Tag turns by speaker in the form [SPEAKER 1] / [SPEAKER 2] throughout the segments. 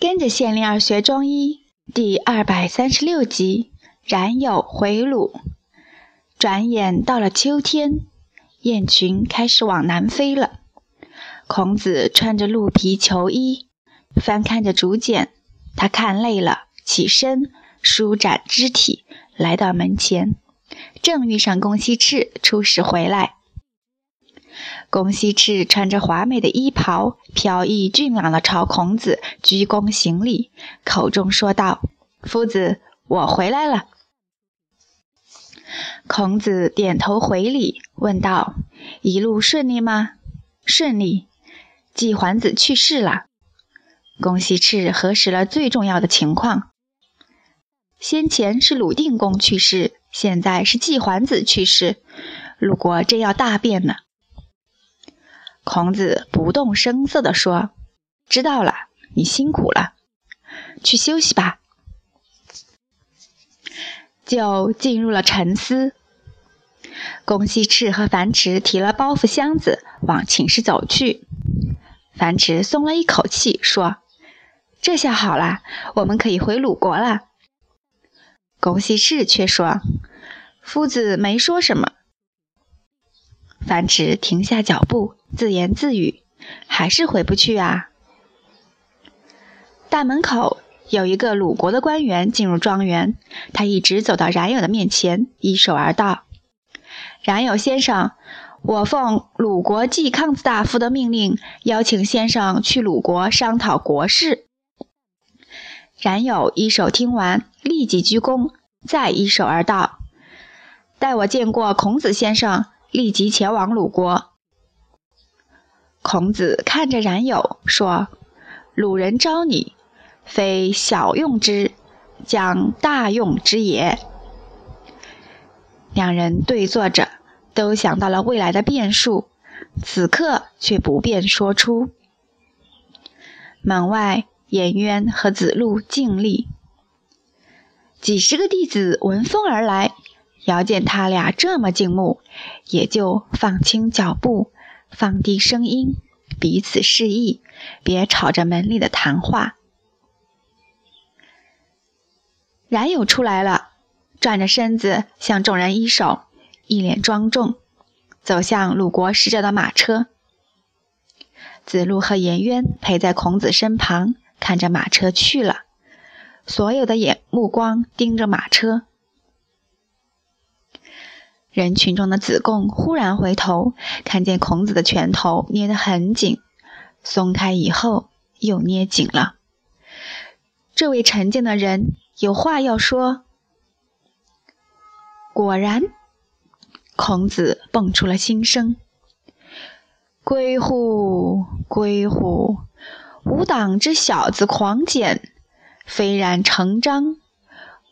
[SPEAKER 1] 跟着县令儿学中医第二百三十六集：冉有回鲁。转眼到了秋天，雁群开始往南飞了。孔子穿着鹿皮裘衣，翻看着竹简。他看累了，起身舒展肢体，来到门前，正遇上公西赤出使回来。公西赤穿着华美的衣袍，飘逸俊朗地朝孔子鞠躬行礼，口中说道：“夫子，我回来了。”孔子点头回礼，问道：“一路顺利吗？”“顺利。”“季桓子去世了。”公西赤核实了最重要的情况：“先前是鲁定公去世，现在是季桓子去世，鲁国真要大变呢。”孔子不动声色地说：“知道了，你辛苦了，去休息吧。”就进入了沉思。公西赤和樊迟提了包袱箱子往寝室走去。樊迟松了一口气，说：“这下好了，我们可以回鲁国了。”公西赤却说：“夫子没说什么。”樊迟停下脚步，自言自语：“还是回不去啊。”大门口有一个鲁国的官员进入庄园，他一直走到冉有的面前，一手而道：“冉有先生，我奉鲁国季康子大夫的命令，邀请先生去鲁国商讨国事。”冉有一手听完，立即鞠躬，再一手而道：“待我见过孔子先生。”立即前往鲁国。孔子看着冉有说：“鲁人招你，非小用之，将大用之也。”两人对坐着，都想到了未来的变数，此刻却不便说出。门外，颜渊和子路静立，几十个弟子闻风而来。遥见他俩这么静穆，也就放轻脚步，放低声音，彼此示意，别吵着门里的谈话。冉有出来了，转着身子向众人一手，一脸庄重，走向鲁国使者的马车。子路和颜渊陪在孔子身旁，看着马车去了，所有的眼目光盯着马车。人群中的子贡忽然回头，看见孔子的拳头捏得很紧，松开以后又捏紧了。这位沉静的人有话要说。果然，孔子蹦出了心声：“归乎，归乎！吾党之小子狂简，非然成章，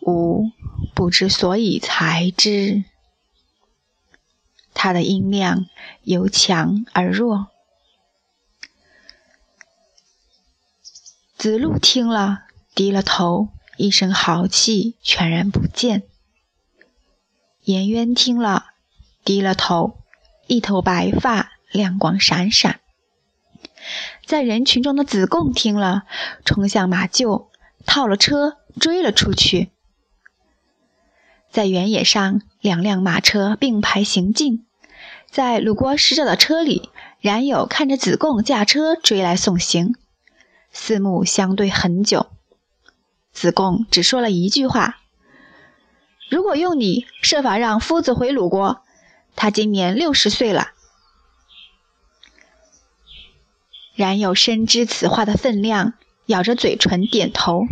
[SPEAKER 1] 吾不知所以裁之。”他的音量由强而弱。子路听了，低了头，一身豪气全然不见。颜渊听了，低了头，一头白发亮光闪闪。在人群中的子贡听了，冲向马厩，套了车追了出去。在原野上，两辆马车并排行进。在鲁国使者的车里，冉有看着子贡驾车追来送行，四目相对很久。子贡只说了一句话：“如果用你设法让夫子回鲁国，他今年六十岁了。”冉有深知此话的分量，咬着嘴唇点头。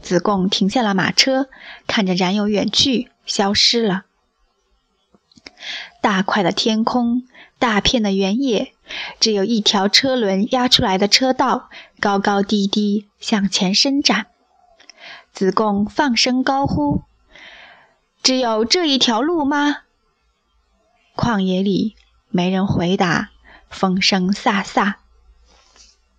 [SPEAKER 1] 子贡停下了马车，看着冉有远去，消失了。大块的天空，大片的原野，只有一条车轮压出来的车道，高高低低向前伸展。子贡放声高呼：“只有这一条路吗？”旷野里没人回答，风声飒飒。